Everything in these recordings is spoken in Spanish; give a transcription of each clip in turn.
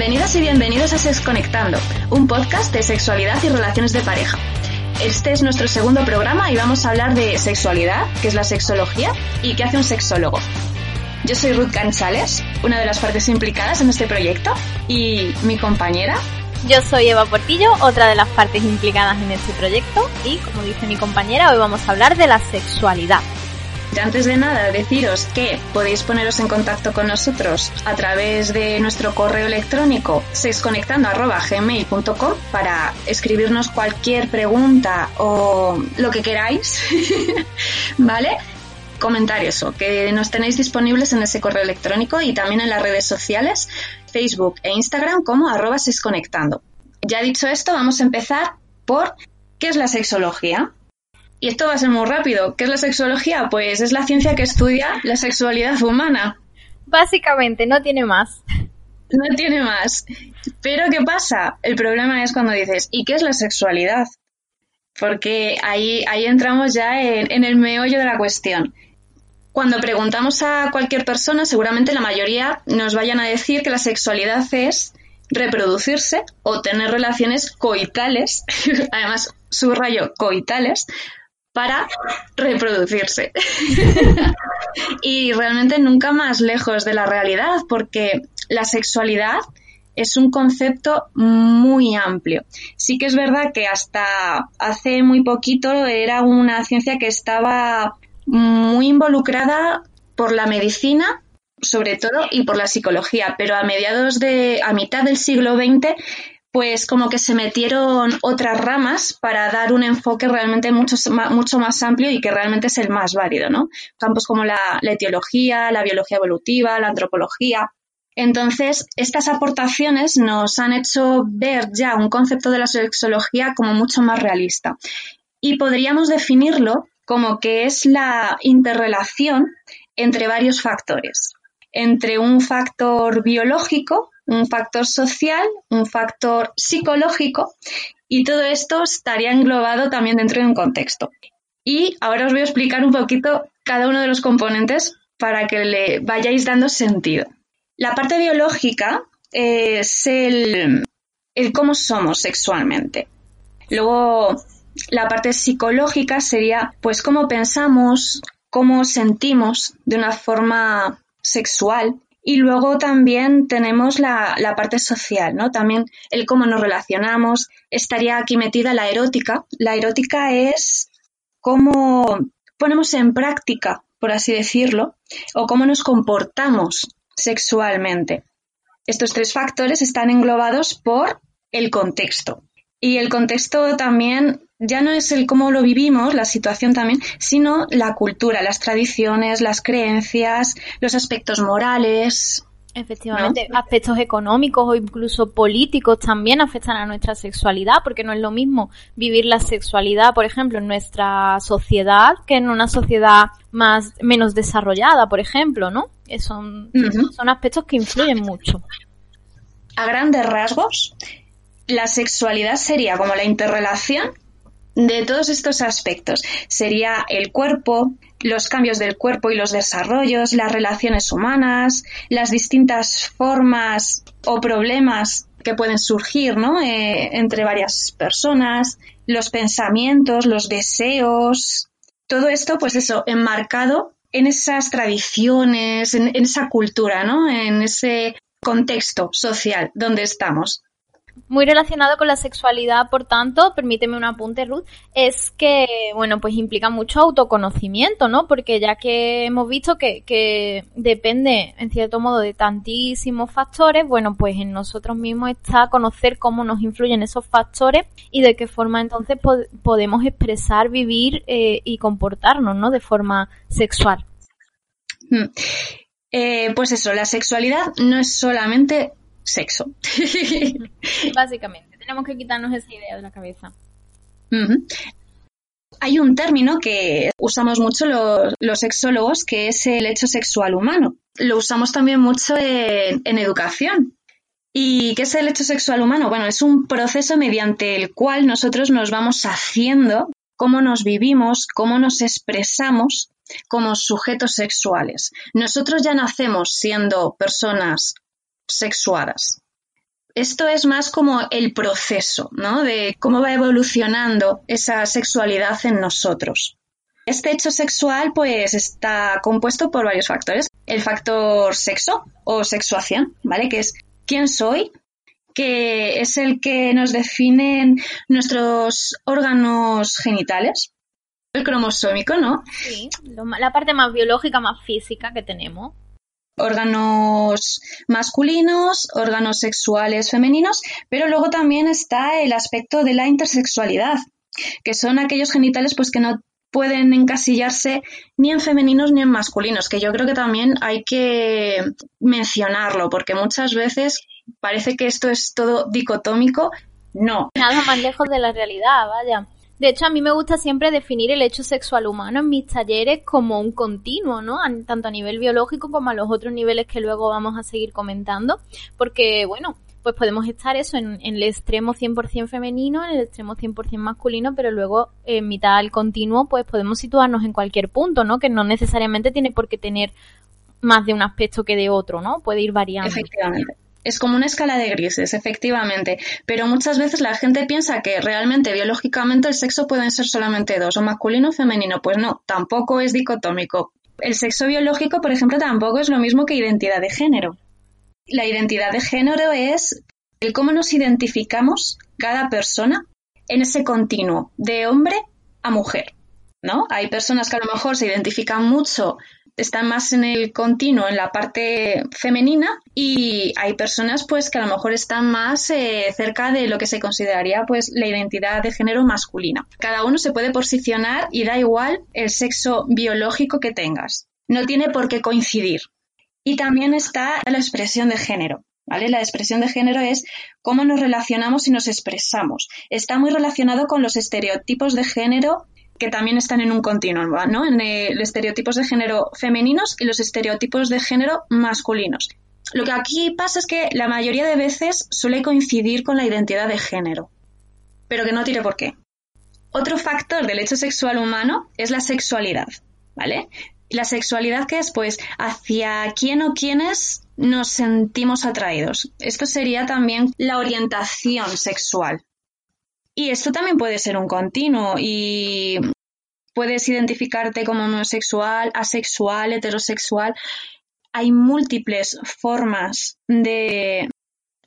Bienvenidas y bienvenidos a Sexconectando, un podcast de sexualidad y relaciones de pareja. Este es nuestro segundo programa y vamos a hablar de sexualidad, qué es la sexología y qué hace un sexólogo. Yo soy Ruth Canchales, una de las partes implicadas en este proyecto, y mi compañera. Yo soy Eva Portillo, otra de las partes implicadas en este proyecto, y como dice mi compañera, hoy vamos a hablar de la sexualidad. Antes de nada, deciros que podéis poneros en contacto con nosotros a través de nuestro correo electrónico sexconectando.gmail.com para escribirnos cualquier pregunta o lo que queráis, ¿vale? Comentar eso, que nos tenéis disponibles en ese correo electrónico y también en las redes sociales, Facebook e Instagram como arroba sexconectando. Ya dicho esto, vamos a empezar por ¿qué es la sexología? Y esto va a ser muy rápido. ¿Qué es la sexología? Pues es la ciencia que estudia la sexualidad humana. Básicamente, no tiene más. No tiene más. Pero ¿qué pasa? El problema es cuando dices, ¿y qué es la sexualidad? Porque ahí, ahí entramos ya en, en el meollo de la cuestión. Cuando preguntamos a cualquier persona, seguramente la mayoría nos vayan a decir que la sexualidad es reproducirse o tener relaciones coitales, además subrayo coitales, para reproducirse. y realmente nunca más lejos de la realidad, porque la sexualidad es un concepto muy amplio. Sí que es verdad que hasta hace muy poquito era una ciencia que estaba muy involucrada por la medicina sobre todo y por la psicología, pero a mediados de a mitad del siglo XX pues como que se metieron otras ramas para dar un enfoque realmente mucho, mucho más amplio y que realmente es el más válido, ¿no? Campos como la, etiología, la biología evolutiva, la antropología. Entonces, estas aportaciones nos han hecho ver ya un concepto de la sexología como mucho más realista. Y podríamos definirlo como que es la interrelación entre varios factores. Entre un factor biológico, un factor social, un factor psicológico y todo esto estaría englobado también dentro de un contexto. Y ahora os voy a explicar un poquito cada uno de los componentes para que le vayáis dando sentido. La parte biológica es el, el cómo somos sexualmente. Luego, la parte psicológica sería pues cómo pensamos, cómo sentimos de una forma sexual y luego también tenemos la, parte social, ¿no? También el cómo nos relacionamos. Estaría aquí metida la erótica. La erótica es cómo ponemos en práctica, por así decirlo, o cómo nos comportamos sexualmente. Estos tres factores están englobados por el contexto. Y el contexto también ya no es el cómo lo vivimos, la situación también, sino la cultura, las tradiciones, las creencias, los aspectos morales. Efectivamente, aspectos económicos o incluso políticos también afectan a nuestra sexualidad, porque no es lo mismo vivir la sexualidad, por ejemplo, en nuestra sociedad que en una sociedad más menos desarrollada, por ejemplo, ¿no? Son, son aspectos que influyen mucho. A grandes rasgos, la sexualidad sería como la interrelación de todos estos aspectos. Sería el cuerpo, los cambios del cuerpo y los desarrollos, las relaciones humanas, las distintas formas o problemas que pueden surgir ¿no? Eh, entre varias personas, los pensamientos, los deseos, todo esto, pues eso, enmarcado en esas tradiciones, en, en esa cultura, ¿no? en ese contexto social donde estamos. Muy relacionado con la sexualidad, por tanto, permíteme un apunte, Ruth, es que, bueno, pues implica mucho autoconocimiento, ¿no? Porque ya que hemos visto que, depende, en cierto modo, de tantísimos factores, bueno, pues en nosotros mismos está conocer cómo nos influyen esos factores y de qué forma entonces podemos expresar, vivir eh, y comportarnos, ¿no? De forma sexual. Hmm. Eh, pues eso, la sexualidad no es solamente sexo. Básicamente, tenemos que quitarnos esa idea de la cabeza. Hay un término que usamos mucho los, sexólogos, que es el hecho sexual humano. Lo usamos también mucho en, en educación. ¿Y qué es el hecho sexual humano? Bueno, es un proceso mediante el cual nosotros nos vamos haciendo cómo nos vivimos, cómo nos expresamos como sujetos sexuales. Nosotros ya nacemos siendo personas sexuadas. Esto es más como el proceso, ¿no? De cómo va evolucionando esa sexualidad en nosotros. Este hecho sexual, pues, está compuesto por varios factores. El factor sexo o sexuación, ¿vale? Que es quién soy, que es el que nos definen nuestros órganos genitales, el cromosómico, ¿no? Sí, la parte más biológica, más física que tenemos órganos masculinos, órganos sexuales femeninos, pero luego también está el aspecto de la intersexualidad, que son aquellos genitales pues que no pueden encasillarse ni en femeninos ni en masculinos, que yo creo que también hay que mencionarlo, porque muchas veces parece que esto es todo dicotómico. No. Nada más lejos de la realidad, vaya. De hecho, a mí me gusta siempre definir el hecho sexual humano en mis talleres como un continuo, ¿no? Tanto a nivel biológico como a los otros niveles que luego vamos a seguir comentando, porque, bueno, pues podemos estar eso en, el extremo 100% femenino, en el extremo 100% masculino, pero luego en mitad del continuo, pues podemos situarnos en cualquier punto, ¿no? Que no necesariamente tiene por qué tener más de un aspecto que de otro, ¿no? Puede ir variando. Es como una escala de grises, efectivamente, pero muchas veces la gente piensa que realmente biológicamente el sexo pueden ser solamente dos, o masculino o femenino. Pues no, tampoco es dicotómico. El sexo biológico, por ejemplo, tampoco es lo mismo que identidad de género. La identidad de género es el cómo nos identificamos cada persona en ese continuo de hombre a mujer. ¿No? Hay personas que a lo mejor se identifican mucho están más en el continuo, en la parte femenina, y hay personas pues que a lo mejor están más eh, cerca de lo que se consideraría pues la identidad de género masculina. Cada uno se puede posicionar y da igual el sexo biológico que tengas. No tiene por qué coincidir. Y también está la expresión de género. ¿Vale? La expresión de género es cómo nos relacionamos y nos expresamos. Está muy relacionado con los estereotipos de género que también están en un continuo, ¿no? En los estereotipos de género femeninos y los estereotipos de género masculinos. Lo que aquí pasa es que la mayoría de veces suele coincidir con la identidad de género, pero que no tiene por qué. Otro factor del hecho sexual humano es la sexualidad, ¿vale? La sexualidad que es, pues, hacia quién o quiénes nos sentimos atraídos. Esto sería también la orientación sexual, y esto también puede ser un continuo y puedes identificarte como homosexual, asexual, heterosexual. Hay múltiples formas de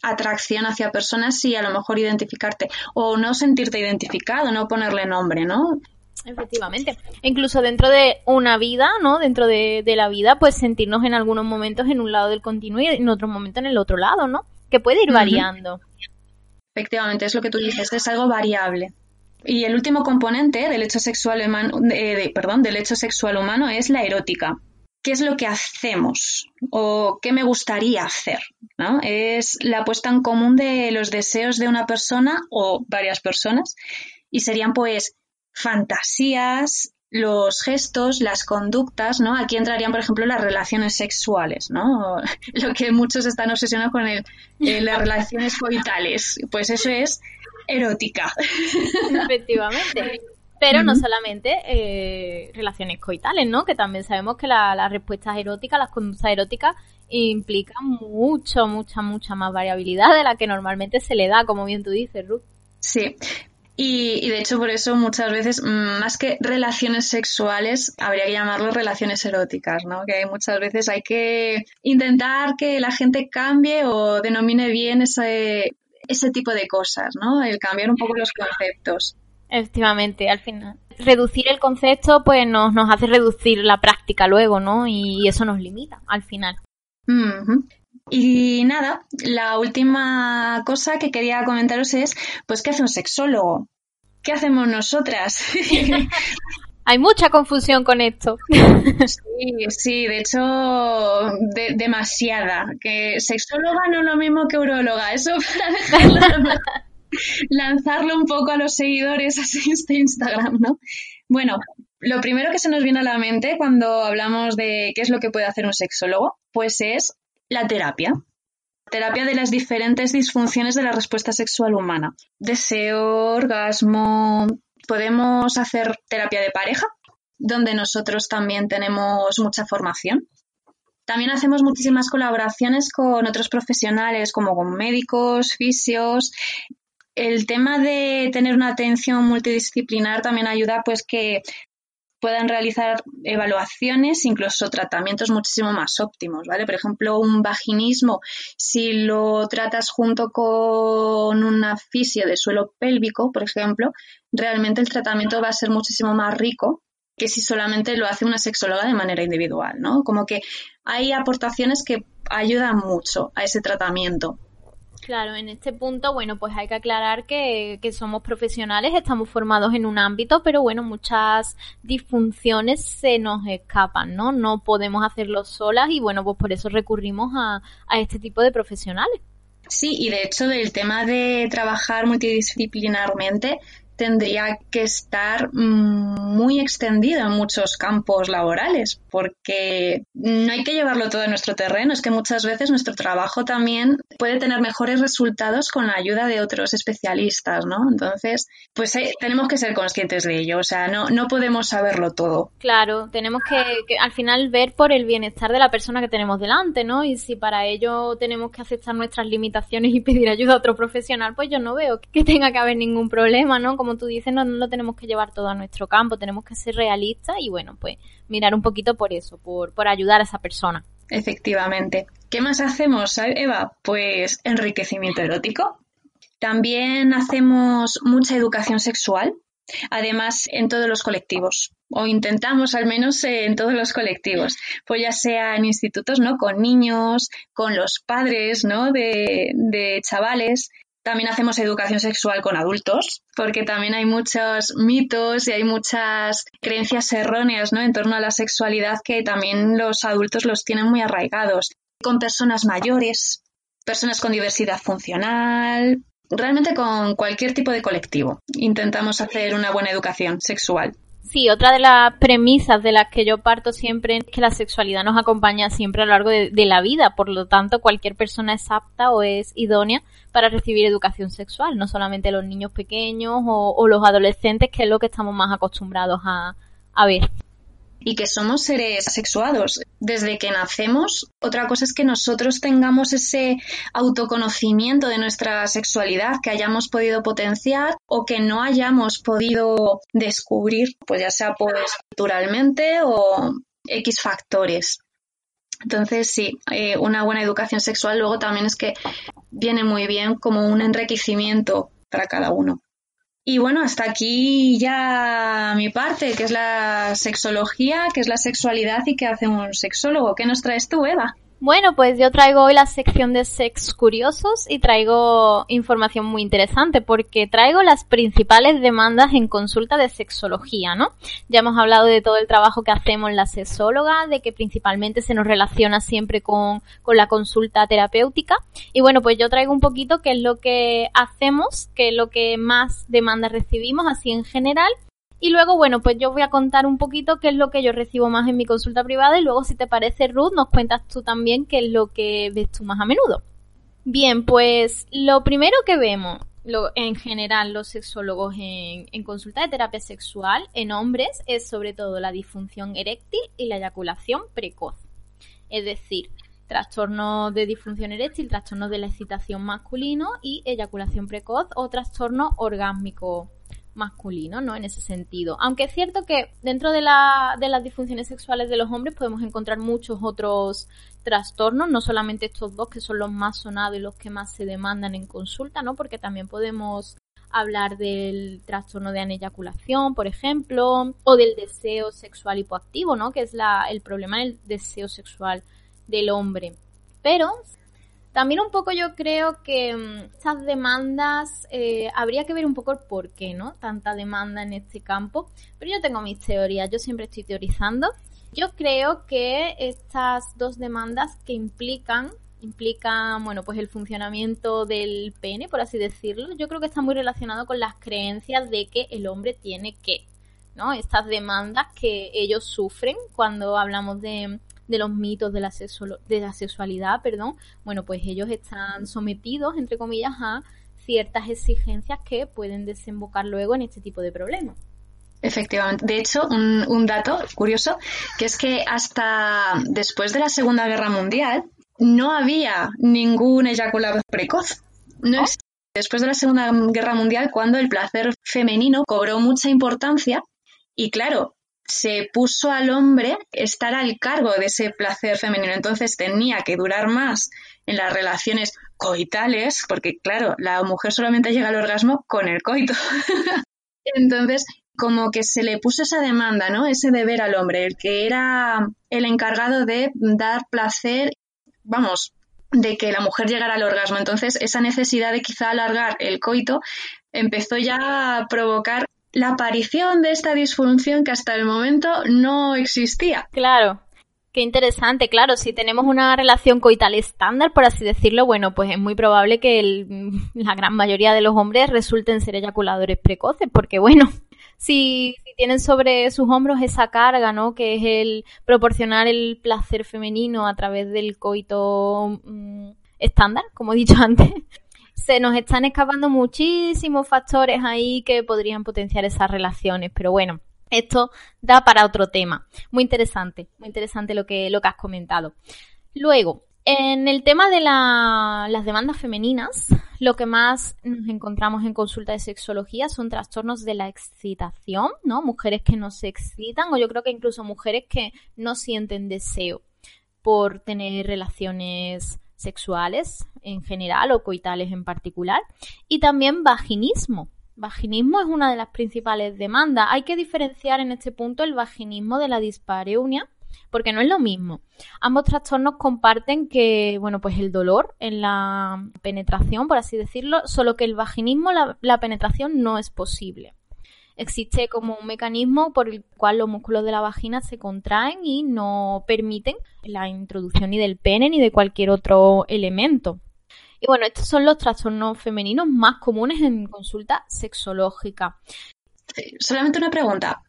atracción hacia personas y a lo mejor identificarte o no sentirte identificado, no ponerle nombre, ¿no? Efectivamente. Incluso dentro de una vida, ¿no? Dentro de, la vida, pues sentirnos en algunos momentos en un lado del continuo y en otros momentos en el otro lado, ¿no? Que puede ir variando. Efectivamente, es lo que tú dices, es algo variable. Y el último componente del hecho sexual humano, perdón, del hecho sexual humano es la erótica. ¿Qué es lo que hacemos o qué me gustaría hacer? ¿no? Es la puesta en común de los deseos de una persona o varias personas y serían pues fantasías, los gestos, las conductas, ¿no? Aquí entrarían, por ejemplo, las relaciones sexuales, ¿no? Lo que muchos están obsesionados con el, eh, las relaciones coitales. Pues eso es erótica. Efectivamente. Pero no solamente eh, relaciones coitales, ¿no? Que también sabemos que las respuestas eróticas, las conductas eróticas, implican mucho, mucha, mucha más variabilidad de la que normalmente se le da, como bien tú dices, Ruth. Sí, y, de hecho por eso muchas veces, mm, más que relaciones sexuales, habría que llamarlo relaciones eróticas, ¿no? Que muchas veces hay que intentar que la gente cambie o denomine bien ese, ese tipo de cosas, ¿no? El cambiar un poco los conceptos. Efectivamente, al final. Reducir el concepto, pues nos, nos hace reducir la práctica luego, ¿no? Y eso nos limita al final. Y nada, la última cosa que quería comentaros es, pues, ¿qué hace un sexólogo? ¿Qué hacemos nosotras? Hay mucha confusión con esto. Sí, sí, de hecho, demasiada. Que sexóloga no es lo mismo que urologa. Eso para lanzarlo un poco a los seguidores así este Instagram, ¿no? Bueno, lo primero que se nos viene a la mente cuando hablamos de qué es lo que puede hacer un sexólogo, pues es la terapia. Terapia de las diferentes disfunciones de la respuesta sexual humana. Deseo, orgasmo. Podemos hacer terapia de pareja, donde nosotros también tenemos mucha formación. También hacemos muchísimas colaboraciones con otros profesionales, como con médicos, fisios. El tema de tener una atención multidisciplinar también ayuda pues que puedan realizar evaluaciones, incluso tratamientos muchísimo más óptimos, ¿vale? Por ejemplo, un vaginismo, si lo tratas junto con una fisio de suelo pélvico, por ejemplo, realmente el tratamiento va a ser muchísimo más rico que si solamente lo hace una sexóloga de manera individual, ¿no? Como que hay aportaciones que ayudan mucho a ese tratamiento. Claro, en este punto, bueno, pues hay que aclarar que, que, somos profesionales, estamos formados en un ámbito, pero bueno, muchas disfunciones se nos escapan, ¿no? No podemos hacerlo solas y bueno, pues por eso recurrimos a, a este tipo de profesionales. Sí, y de hecho del tema de trabajar multidisciplinarmente, tendría que estar mm, muy extendido en muchos campos laborales, porque no hay que llevarlo todo a nuestro terreno, es que muchas veces nuestro trabajo también puede tener mejores resultados con la ayuda de otros especialistas, ¿no? Entonces, pues eh, tenemos que ser conscientes de ello, o sea, no, no podemos saberlo todo. Claro, tenemos que al final ver por el bienestar de la persona que tenemos delante, ¿no? Y si para ello tenemos que aceptar nuestras limitaciones y pedir ayuda a otro profesional, pues yo no veo que tenga que haber ningún problema, ¿no? Como tú dices, no, lo tenemos que llevar todo a nuestro campo, tenemos que ser realistas y bueno, pues mirar un poquito por eso, por, por ayudar a esa persona. Efectivamente. ¿Qué más hacemos, Eva? Pues enriquecimiento erótico. También hacemos mucha educación sexual, además en todos los colectivos, o intentamos al menos en todos los colectivos, pues ya sea en institutos, ¿no? Con niños, con los padres, ¿no? De, de chavales, también hacemos educación sexual con adultos, porque también hay muchos mitos y hay muchas creencias erróneas ¿no? en torno a la sexualidad que también los adultos los tienen muy arraigados. Con personas mayores, personas con diversidad funcional, realmente con cualquier tipo de colectivo. Intentamos hacer una buena educación sexual. Sí, otra de las premisas de las que yo parto siempre es que la sexualidad nos acompaña siempre a lo largo de, la vida, por lo tanto cualquier persona es apta o es idónea para recibir educación sexual, no solamente los niños pequeños o, los adolescentes, que es lo que estamos más acostumbrados a ver y que somos seres sexuados desde que nacemos. Otra cosa es que nosotros tengamos ese autoconocimiento de nuestra sexualidad, que hayamos podido potenciar o que no hayamos podido descubrir, pues ya sea pues culturalmente o X factores. Entonces, sí, eh, una buena educación sexual luego también es que viene muy bien como un enriquecimiento para cada uno. Y bueno, hasta aquí ya mi parte, que es la sexología, que es la sexualidad y qué hace un sexólogo. ¿Qué nos traes tú, Eva? Bueno, pues yo traigo hoy la sección de Sex Curiosos y traigo información muy interesante porque traigo las principales demandas en consulta de sexología, ¿no? Ya hemos hablado de todo el trabajo que hacemos la sexóloga, de que principalmente se nos relaciona siempre con, con la consulta terapéutica. Y bueno, pues yo traigo un poquito qué es lo que hacemos, qué es lo que más demandas recibimos así en general y luego, bueno, pues yo voy a contar un poquito qué es lo que yo recibo más en mi consulta privada y luego, si te parece, Ruth, nos cuentas tú también qué es lo que ves tú más a menudo. Bien, pues lo primero que vemos lo, en general los sexólogos en, en, consulta de terapia sexual en hombres es sobre todo la disfunción eréctil y la eyaculación precoz. Es decir, trastornos de disfunción eréctil, trastornos de la excitación masculino y eyaculación precoz o trastorno orgásmico masculino, ¿no? En ese sentido. Aunque es cierto que dentro de, la, de las disfunciones sexuales de los hombres podemos encontrar muchos otros trastornos, no solamente estos dos que son los más sonados y los que más se demandan en consulta, ¿no? Porque también podemos hablar del trastorno de aneyaculación, por ejemplo, o del deseo sexual hipoactivo, ¿no? Que es la, el problema del deseo sexual del hombre. Pero también un poco yo creo que mm, estas demandas eh, habría que ver un poco el por qué, ¿no? Tanta demanda en este campo. Pero yo tengo mis teorías, yo siempre estoy teorizando. Yo creo que estas dos demandas que implican implican, bueno, pues el funcionamiento del pene, por así decirlo, yo creo que está muy relacionado con las creencias de que el hombre tiene que, ¿no? Estas demandas que ellos sufren cuando hablamos de, de los mitos de la, de la sexualidad, perdón, bueno, pues ellos están sometidos, entre comillas, a ciertas exigencias que pueden desembocar luego en este tipo de problemas. Efectivamente. De hecho, un, un, dato curioso, que es que hasta después de la Segunda Guerra Mundial, no había ningún eyaculado precoz. No oh. Después de la Segunda Guerra Mundial, cuando el placer femenino cobró mucha importancia y claro, se puso al hombre estar al cargo de ese placer femenino. Entonces tenía que durar más en las relaciones coitales, porque claro, la mujer solamente llega al orgasmo con el coito. Entonces, como que se le puso esa demanda, ¿no? Ese deber al hombre, el que era el encargado de dar placer vamos, de que la mujer llegara al orgasmo. Entonces, esa necesidad de quizá alargar el coito empezó ya a provocar la aparición de esta disfunción que hasta el momento no existía. Claro. Qué interesante, claro, si tenemos una relación coital estándar, por así decirlo, bueno, pues es muy probable que la gran mayoría de los hombres resulten ser eyaculadores precoces, porque bueno, si, tienen sobre sus hombros esa carga, ¿no? Que es el proporcionar el placer femenino a través del coito mm, estándar, como he dicho antes. Se nos están escapando muchísimos factores ahí que podrían potenciar esas relaciones, pero bueno, esto da para otro tema. Muy interesante, muy interesante lo que, lo que has comentado. Luego, en el tema de las demandas femeninas, lo que más nos encontramos en consulta de sexología son trastornos de la excitación, ¿no? Mujeres que no se excitan o yo creo que incluso mujeres que no sienten deseo por tener relaciones sexuales en general o coitales en particular. Y también vaginismo. Vaginismo es una de las principales demandas. Hay que diferenciar en este punto el vaginismo de la dispareunia, porque no es lo mismo. Ambos trastornos comparten que, bueno, pues el dolor en la penetración, por así decirlo, solo que el vaginismo, la, penetración no es posible. Existe como un mecanismo por el cual los músculos de la vagina se contraen y no permiten la introducción ni del pene ni de cualquier otro elemento. Y bueno, estos son los trastornos femeninos más comunes en consulta sexológica. solamente una pregunta.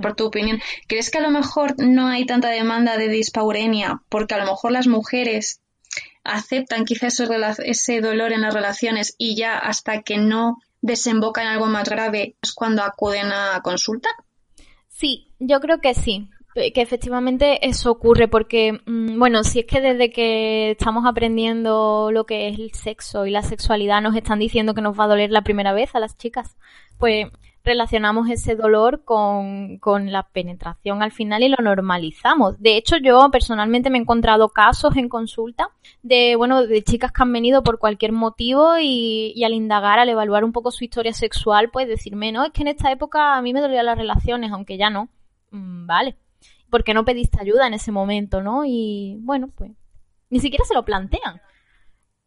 Por tu opinión, ¿crees que a lo mejor no hay tanta demanda de dispaurenia porque a lo mejor las mujeres aceptan quizás ese dolor en las relaciones y ya hasta que no desemboca en algo más grave es cuando acuden a consulta? Sí, yo creo que sí que efectivamente eso ocurre porque, mm, bueno, si es que desde que estamos aprendiendo lo que es el sexo y la sexualidad nos están diciendo que nos va a doler la primera vez a las chicas, pues relacionamos ese dolor con, la penetración al final y lo normalizamos. De hecho, yo personalmente me he encontrado casos en consulta de, bueno, de chicas que han venido por cualquier motivo y, y al indagar, al evaluar un poco su historia sexual, pues decirme, no, es que en esta época a mí me dolían las relaciones, aunque ya no. Mm, vale. Porque no pediste ayuda en ese momento, ¿no? Y bueno, pues ni siquiera se lo plantean.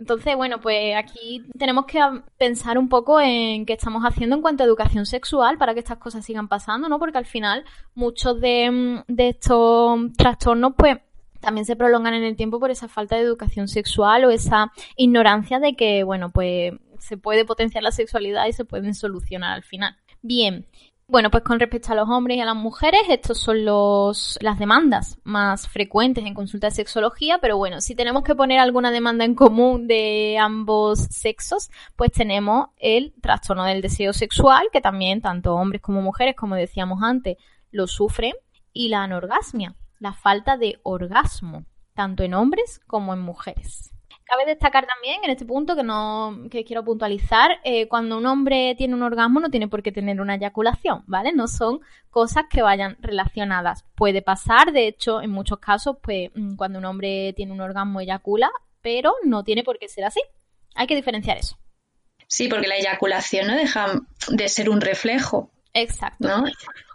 Entonces, bueno, pues aquí tenemos que pensar un poco en qué estamos haciendo en cuanto a educación sexual para que estas cosas sigan pasando, ¿no? Porque al final muchos de, mm, de estos trastornos, pues también se prolongan en el tiempo por esa falta de educación sexual o esa ignorancia de que, bueno, pues se puede potenciar la sexualidad y se pueden solucionar al final. Bien, bueno, pues con respecto a los hombres y a las mujeres, estos son los, las demandas más frecuentes en consulta de sexología, pero bueno, si tenemos que poner alguna demanda en común de ambos sexos, pues tenemos el trastorno del deseo sexual, que también tanto hombres como mujeres, como decíamos antes, lo sufren, y la anorgasmia, la falta de orgasmo, tanto en hombres como en mujeres. Cabe destacar también en este punto que no que quiero puntualizar, eh, cuando un hombre tiene un orgasmo no tiene por qué tener una eyaculación, ¿vale? No son cosas que vayan relacionadas. Puede pasar, de hecho, en muchos casos, pues mm, cuando un hombre tiene un orgasmo eyacula, pero no tiene por qué ser así. Hay que diferenciar eso. Sí, porque la eyaculación no deja de ser un reflejo. Exacto. ¿no?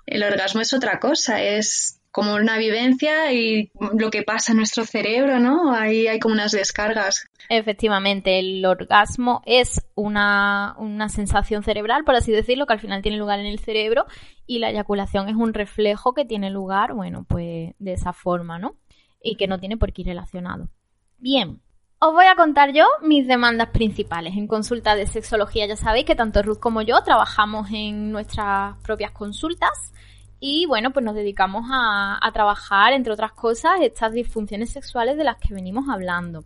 El orgasmo es otra cosa, es como una vivencia y lo que pasa en nuestro cerebro, ¿no? Ahí hay como unas descargas. Efectivamente, el orgasmo es una, una sensación cerebral, por así decirlo, que al final tiene lugar en el cerebro y la eyaculación es un reflejo que tiene lugar, bueno, pues de esa forma, ¿no? Y que no tiene por qué ir relacionado. Bien, os voy a contar yo mis demandas principales. En consulta de sexología ya sabéis que tanto Ruth como yo trabajamos en nuestras propias consultas y bueno, pues nos dedicamos a, trabajar, entre otras cosas, estas disfunciones sexuales de las que venimos hablando.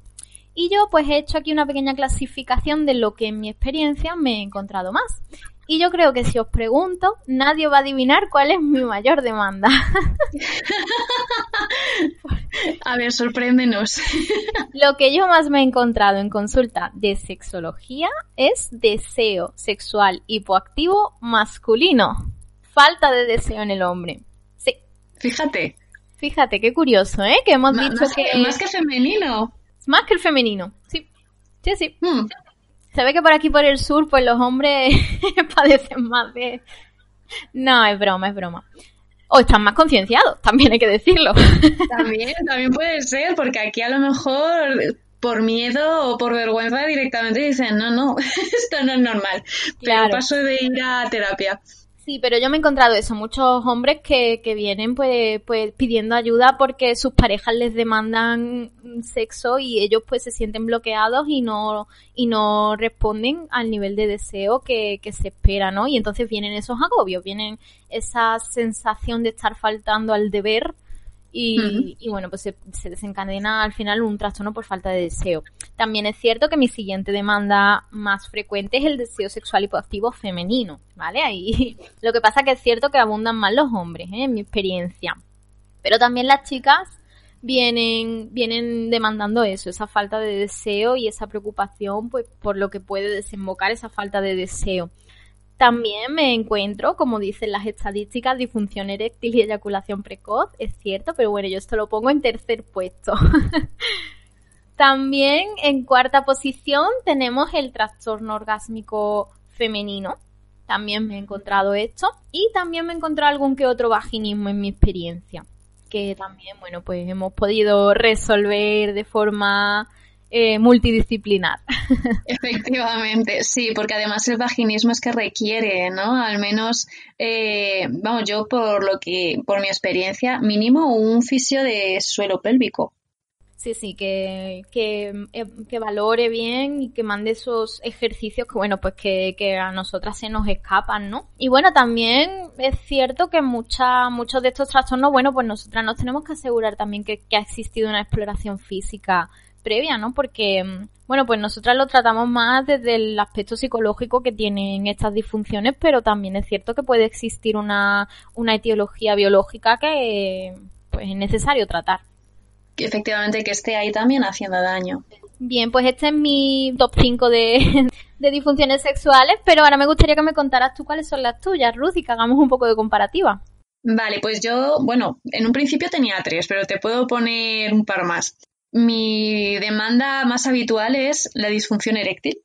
Y yo pues he hecho aquí una pequeña clasificación de lo que en mi experiencia me he encontrado más. Y yo creo que si os pregunto, nadie va a adivinar cuál es mi mayor demanda. a ver, sorpréndenos. Lo que yo más me he encontrado en consulta de sexología es deseo sexual hipoactivo masculino falta de deseo en el hombre. Sí. Fíjate. Fíjate, qué curioso, ¿eh? Que hemos dicho que... Más que femenino. Más que el femenino, sí. Sí, sí. Hmm. Se ve que por aquí, por el sur, pues los hombres padecen más de... No, es broma, es broma. O están más concienciados, también hay que decirlo. También, también puede ser, porque aquí a lo mejor por miedo o por vergüenza directamente dicen, no, no, esto no es normal. Pero paso de ir a terapia. Sí, pero yo me he encontrado eso, muchos hombres que, que vienen pues, pues pidiendo ayuda porque sus parejas les demandan sexo y ellos pues se sienten bloqueados y no, y no responden al nivel de deseo que, que se espera, ¿no? Y entonces vienen esos agobios, vienen esa sensación de estar faltando al deber y, y, bueno, pues se, se, desencadena al final un trastorno por falta de deseo. También es cierto que mi siguiente demanda más frecuente es el deseo sexual hipoactivo femenino, ¿vale? Ahí lo que pasa que es cierto que abundan más los hombres, ¿eh? en mi experiencia. Pero también las chicas vienen, vienen demandando eso, esa falta de deseo y esa preocupación pues, por lo que puede desembocar esa falta de deseo. También me encuentro, como dicen las estadísticas, disfunción eréctil y eyaculación precoz, es cierto, pero bueno, yo esto lo pongo en tercer puesto. También en cuarta posición tenemos el trastorno orgásmico femenino. También me he encontrado esto. Y también me he encontrado algún que otro vaginismo en mi experiencia. Que también, bueno, pues hemos podido resolver de forma eh, multidisciplinar. Efectivamente, sí, porque además el vaginismo es que requiere, ¿no? Al menos, eh, vamos, yo por lo que, por mi experiencia, mínimo un fisio de suelo pélvico. Sí, sí, que, que, eh, que, valore bien y que mande esos ejercicios que, bueno, pues que, que, a nosotras se nos escapan, ¿no? Y bueno, también es cierto que mucha, muchos de estos trastornos, bueno, pues nosotras nos tenemos que asegurar también que, que ha existido una exploración física previa, ¿no? Porque, mm, bueno, pues nosotras lo tratamos más desde el aspecto psicológico que tienen estas disfunciones, pero también es cierto que puede existir una, una etiología biológica que pues es necesario tratar. Efectivamente, que esté ahí también haciendo daño. Bien, pues este es mi top 5 de, de disfunciones sexuales, pero ahora me gustaría que me contaras tú cuáles son las tuyas, Ruth, y que hagamos un poco de comparativa. Vale, pues yo, bueno, en un principio tenía tres, pero te puedo poner un par más. Mi demanda más habitual es la disfunción eréctil.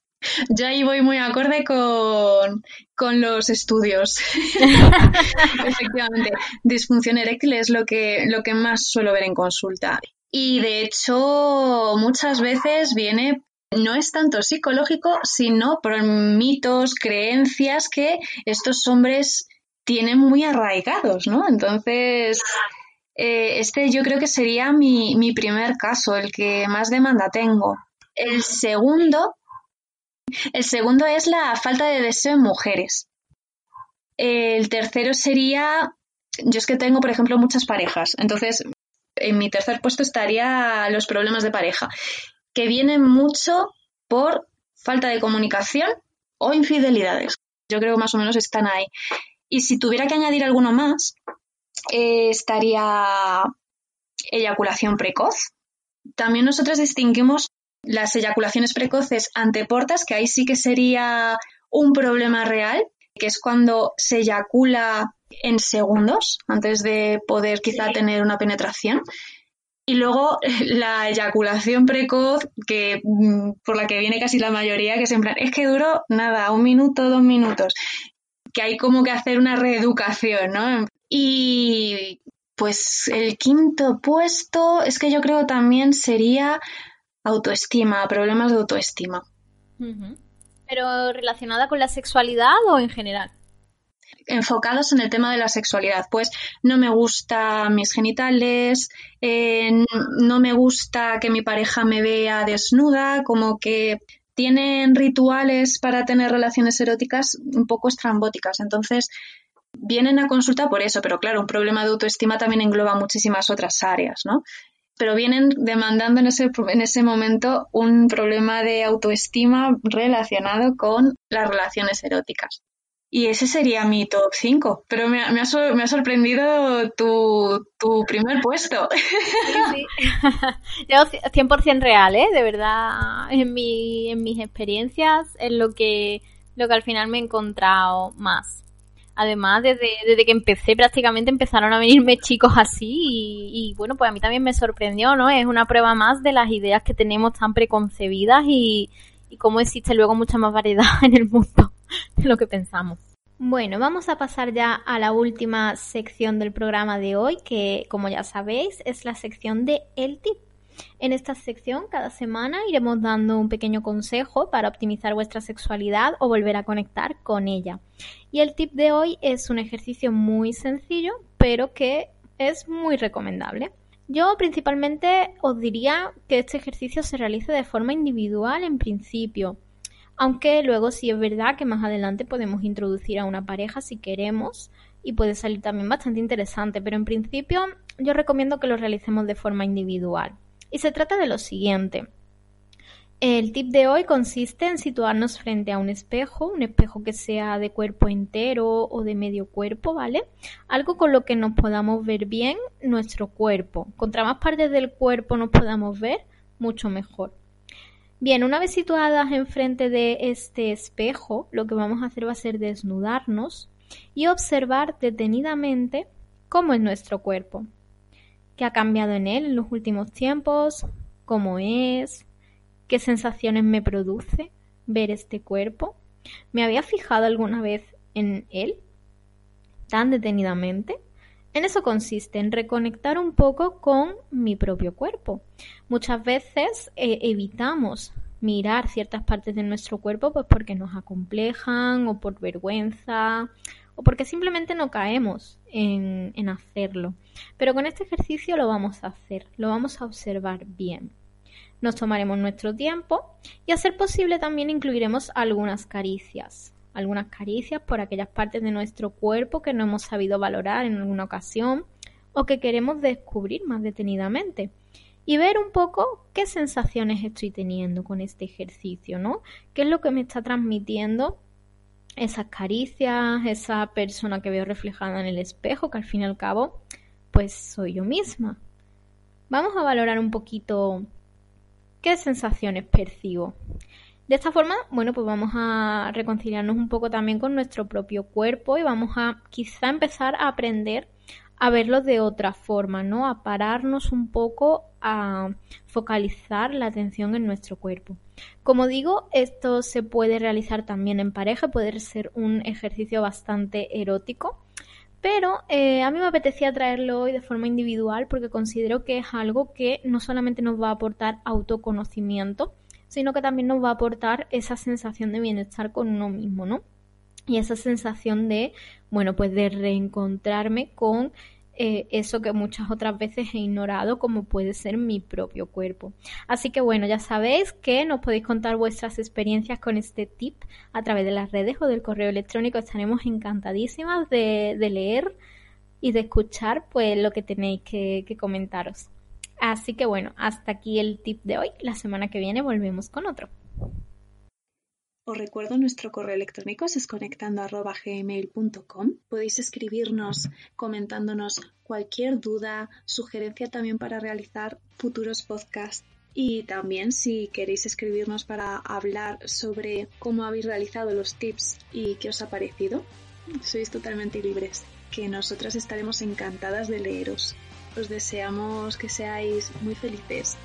Yo ahí voy muy acorde con, con los estudios. Efectivamente, disfunción eréctil es lo que, lo que más suelo ver en consulta. Y de hecho, muchas veces viene, no es tanto psicológico, sino por mitos, creencias que estos hombres tienen muy arraigados, ¿no? Entonces, eh, este yo creo que sería mi, mi primer caso, el que más demanda tengo. El segundo, el segundo es la falta de deseo en mujeres. El tercero sería, yo es que tengo, por ejemplo, muchas parejas, entonces en mi tercer puesto estaría los problemas de pareja, que vienen mucho por falta de comunicación o infidelidades. Yo creo que más o menos están ahí. Y si tuviera que añadir alguno más, eh, estaría eyaculación precoz. También nosotros distinguimos las eyaculaciones precoces anteportas, que ahí sí que sería un problema real, que es cuando se eyacula en segundos antes de poder quizá tener una penetración. Y luego la eyaculación precoz, que mm, por la que viene casi la mayoría, que es en plan, es que duró nada, un minuto, dos minutos. Que hay como que hacer una reeducación, ¿no? Y pues el quinto puesto es que yo creo también sería autoestima, problemas de autoestima. ¿Pero relacionada con la sexualidad o en general? enfocados en el tema de la sexualidad. Pues no me gusta mis genitales, eh, no me gusta que mi pareja me vea desnuda, como que tienen rituales para tener relaciones eróticas un poco estrambóticas. Entonces, vienen a consulta por eso, pero claro, un problema de autoestima también engloba muchísimas otras áreas, ¿no? Pero vienen demandando en ese, en ese momento un problema de autoestima relacionado con las relaciones eróticas. Y ese sería mi top 5. Pero me, me, ha, me ha, sorprendido tu, tu, primer puesto. Sí, sí. 100% real, ¿eh? De verdad, en, mi, en mis experiencias es lo que, lo que al final me he encontrado más. Además, desde, desde que empecé, prácticamente empezaron a venirme chicos así y, bueno, pues a mí también me sorprendió, ¿no? Es una prueba más de las ideas que tenemos tan preconcebidas y, y cómo existe luego mucha más variedad en el mundo de lo que pensamos. Bueno, vamos a pasar ya a la última sección del programa de hoy, que como ya sabéis es la sección de El Tip. En esta sección cada semana iremos dando un pequeño consejo para optimizar vuestra sexualidad o volver a conectar con ella. Y el tip de hoy es un ejercicio muy sencillo, pero que es muy recomendable. Yo principalmente os diría que este ejercicio se realice de forma individual en principio, aunque luego sí es verdad que más adelante podemos introducir a una pareja si queremos y puede salir también bastante interesante, pero en principio yo recomiendo que lo realicemos de forma individual. Y se trata de lo siguiente. El tip de hoy consiste en situarnos frente a un espejo, un espejo que sea de cuerpo entero o de medio cuerpo, ¿vale? Algo con lo que nos podamos ver bien nuestro cuerpo. Contra más partes del cuerpo nos podamos ver, mucho mejor. Bien, una vez situadas enfrente de este espejo, lo que vamos a hacer va a ser desnudarnos y observar detenidamente cómo es nuestro cuerpo, qué ha cambiado en él en los últimos tiempos, cómo es, qué sensaciones me produce ver este cuerpo. ¿Me había fijado alguna vez en él tan detenidamente? En eso consiste, en reconectar un poco con mi propio cuerpo. Muchas veces eh, evitamos mirar ciertas partes de nuestro cuerpo pues porque nos acomplejan o por vergüenza o porque simplemente no caemos en, en hacerlo. Pero con este ejercicio lo vamos a hacer, lo vamos a observar bien. Nos tomaremos nuestro tiempo y a ser posible también incluiremos algunas caricias. Algunas caricias por aquellas partes de nuestro cuerpo que no hemos sabido valorar en alguna ocasión o que queremos descubrir más detenidamente y ver un poco qué sensaciones estoy teniendo con este ejercicio, ¿no? ¿Qué es lo que me está transmitiendo esas caricias, esa persona que veo reflejada en el espejo, que al fin y al cabo, pues soy yo misma. Vamos a valorar un poquito qué sensaciones percibo. De esta forma, bueno, pues vamos a reconciliarnos un poco también con nuestro propio cuerpo y vamos a quizá empezar a aprender a verlo de otra forma, ¿no? A pararnos un poco a focalizar la atención en nuestro cuerpo. Como digo, esto se puede realizar también en pareja, puede ser un ejercicio bastante erótico, pero eh, a mí me apetecía traerlo hoy de forma individual porque considero que es algo que no solamente nos va a aportar autoconocimiento, sino que también nos va a aportar esa sensación de bienestar con uno mismo, ¿no? y esa sensación de, bueno, pues de reencontrarme con eh, eso que muchas otras veces he ignorado como puede ser mi propio cuerpo. Así que bueno, ya sabéis que nos podéis contar vuestras experiencias con este tip a través de las redes o del correo electrónico. Estaremos encantadísimas de, leer y de escuchar pues lo que tenéis que, que comentaros. Así que bueno, hasta aquí el tip de hoy. La semana que viene volvemos con otro. Os recuerdo nuestro correo electrónico sesconectando.gmail.com. Podéis escribirnos comentándonos cualquier duda, sugerencia también para realizar futuros podcasts. Y también si queréis escribirnos para hablar sobre cómo habéis realizado los tips y qué os ha parecido, sois totalmente libres, que nosotras estaremos encantadas de leeros. Os deseamos que seáis muy felices.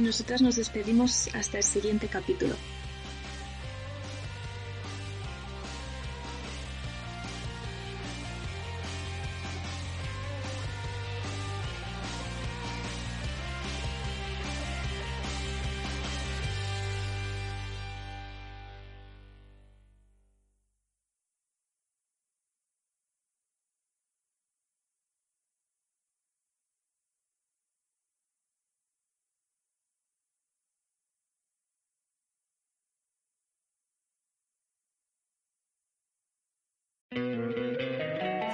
Nosotras nos despedimos hasta el siguiente capítulo.